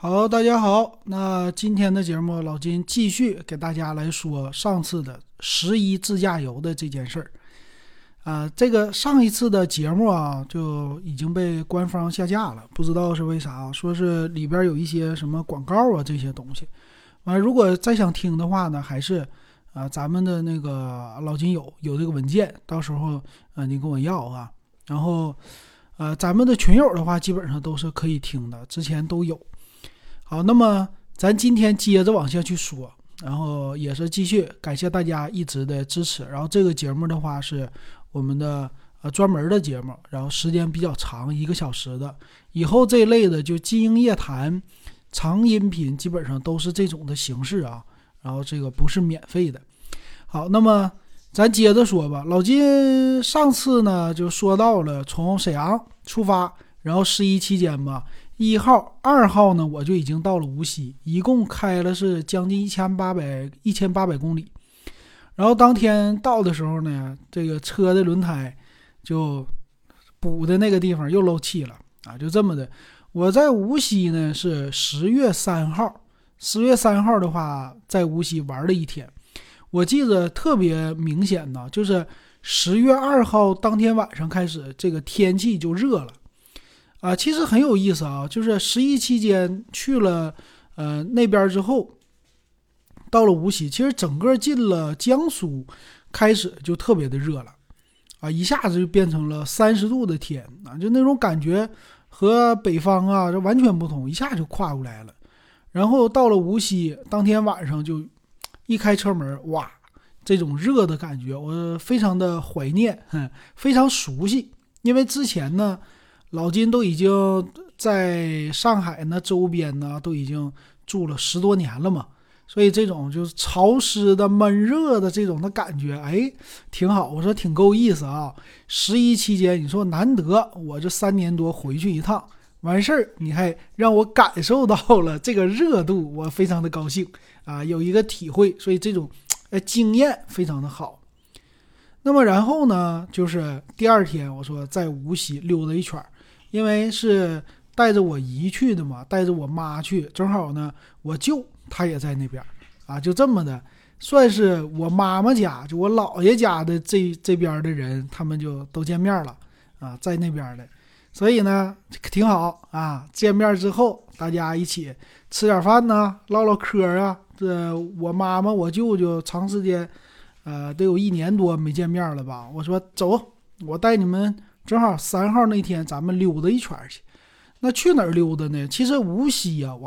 好，大家好，那今天的节目老金继续给大家来说上次的十一自驾游的这件事儿。啊，这个上一次的节目啊就已经被官方下架了，不知道是为啥，说是里边有一些什么广告啊这些东西。完，如果再想听的话呢，还是啊咱们的那个老金有有这个文件，到时候啊你跟我要啊。然后呃咱们的群友的话，基本上都是可以听的，之前都有。好，那么咱今天接着往下去说，然后也是继续感谢大家一直的支持。然后这个节目的话是我们的呃专门的节目，然后时间比较长，一个小时的。以后这类的就金鹰夜谈长音频，基本上都是这种的形式啊。然后这个不是免费的。好，那么咱接着说吧。老金上次呢就说到了从沈阳出发，然后十一期间吧。一号、二号呢，我就已经到了无锡，一共开了是将近一千八百一千八百公里。然后当天到的时候呢，这个车的轮胎就补的那个地方又漏气了啊，就这么的。我在无锡呢是十月三号，十月三号的话在无锡玩了一天。我记得特别明显呢，就是十月二号当天晚上开始，这个天气就热了。啊，其实很有意思啊，就是十一期间去了，呃，那边之后，到了无锡，其实整个进了江苏，开始就特别的热了，啊，一下子就变成了三十度的天啊，就那种感觉和北方啊这完全不同，一下就跨过来了。然后到了无锡，当天晚上就一开车门，哇，这种热的感觉，我非常的怀念，哼，非常熟悉，因为之前呢。老金都已经在上海那周边呢，都已经住了十多年了嘛，所以这种就是潮湿的、闷热的这种的感觉，哎，挺好。我说挺够意思啊。十一期间，你说难得我这三年多回去一趟，完事儿你还让我感受到了这个热度，我非常的高兴啊，有一个体会，所以这种呃经验非常的好。那么然后呢，就是第二天，我说在无锡溜达一圈儿。因为是带着我姨去的嘛，带着我妈去，正好呢，我舅他也在那边，啊，就这么的，算是我妈妈家，就我姥爷家的这这边的人，他们就都见面了，啊，在那边的，所以呢，挺好啊。见面之后，大家一起吃点饭呢，唠唠嗑啊。这我妈妈、我舅舅长时间，呃，得有一年多没见面了吧？我说走，我带你们。正好三号那天，咱们溜达一圈去。那去哪儿溜达呢？其实无锡呀，我还